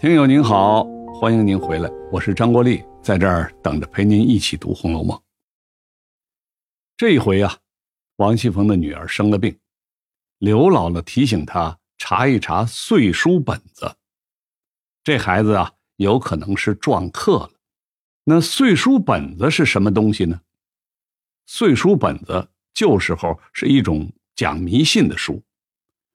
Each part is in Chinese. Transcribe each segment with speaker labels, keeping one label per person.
Speaker 1: 听友您好，欢迎您回来，我是张国立，在这儿等着陪您一起读《红楼梦》。这一回啊，王熙凤的女儿生了病，刘姥姥提醒她查一查岁书本子，这孩子啊有可能是撞课了。那岁书本子是什么东西呢？岁书本子旧时候是一种讲迷信的书，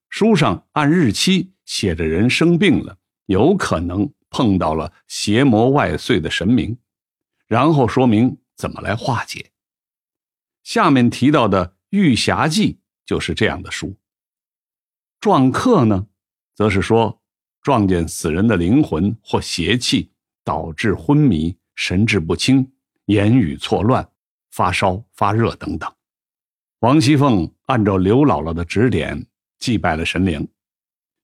Speaker 1: 书上按日期写着人生病了。有可能碰到了邪魔外祟的神明，然后说明怎么来化解。下面提到的《玉匣记》就是这样的书。撞客呢，则是说撞见死人的灵魂或邪气，导致昏迷、神志不清、言语错乱、发烧、发热等等。王熙凤按照刘姥姥的指点祭拜了神灵。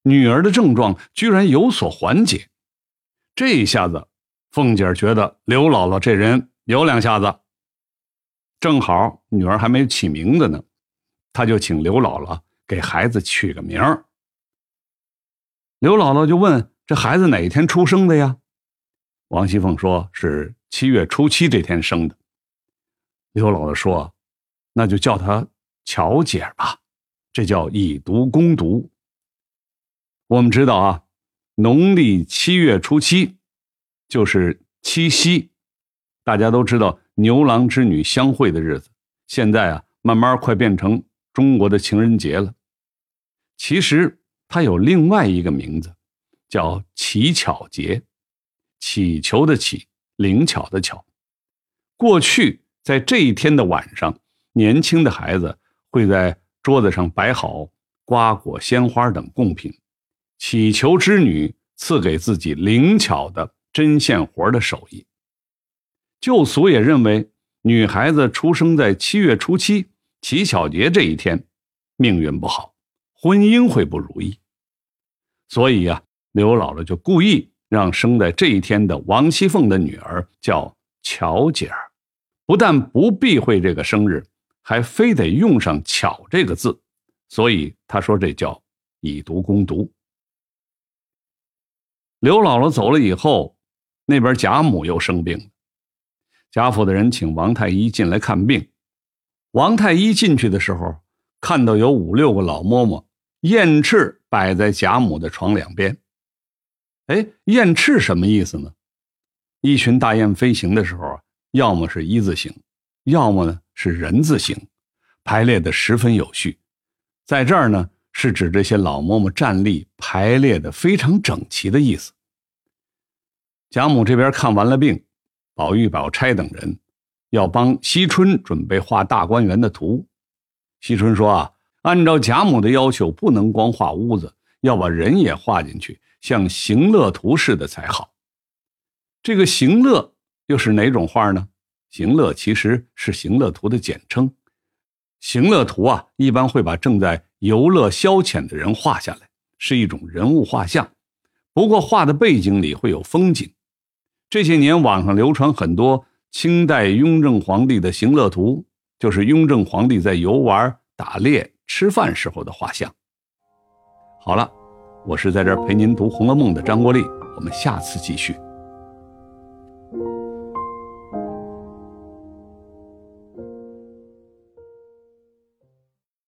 Speaker 1: 女儿的症状居然有所缓解，这一下子，凤姐觉得刘姥姥这人有两下子。正好女儿还没起名字呢，她就请刘姥姥给孩子取个名儿。刘姥姥就问：“这孩子哪一天出生的呀？”王熙凤说是七月初七这天生的。刘姥姥说：“那就叫她巧姐吧，这叫以毒攻毒。”我们知道啊，农历七月初七就是七夕，大家都知道牛郎织女相会的日子。现在啊，慢慢快变成中国的情人节了。其实它有另外一个名字，叫乞巧节，乞求的乞，灵巧的巧。过去在这一天的晚上，年轻的孩子会在桌子上摆好瓜果、鲜花等贡品。祈求织女赐给自己灵巧的针线活的手艺。旧俗也认为，女孩子出生在七月初七乞巧节这一天，命运不好，婚姻会不如意。所以呀，刘姥姥就故意让生在这一天的王熙凤的女儿叫巧姐儿，不但不避讳这个生日，还非得用上“巧”这个字。所以她说这叫以毒攻毒。刘姥姥走了以后，那边贾母又生病了。贾府的人请王太医进来看病。王太医进去的时候，看到有五六个老嬷嬷燕翅摆在贾母的床两边。哎，燕翅什么意思呢？一群大雁飞行的时候，要么是一字形，要么呢是人字形，排列的十分有序。在这儿呢。是指这些老嬷嬷站立排列的非常整齐的意思。贾母这边看完了病，宝玉、宝钗等人要帮惜春准备画大观园的图。惜春说：“啊，按照贾母的要求，不能光画屋子，要把人也画进去，像行乐图似的才好。”这个行乐又是哪种画呢？行乐其实是行乐图的简称。行乐图啊，一般会把正在游乐消遣的人画下来，是一种人物画像。不过画的背景里会有风景。这些年网上流传很多清代雍正皇帝的行乐图，就是雍正皇帝在游玩、打猎、吃饭时候的画像。好了，我是在这儿陪您读《红楼梦》的张国立，我们下次继续。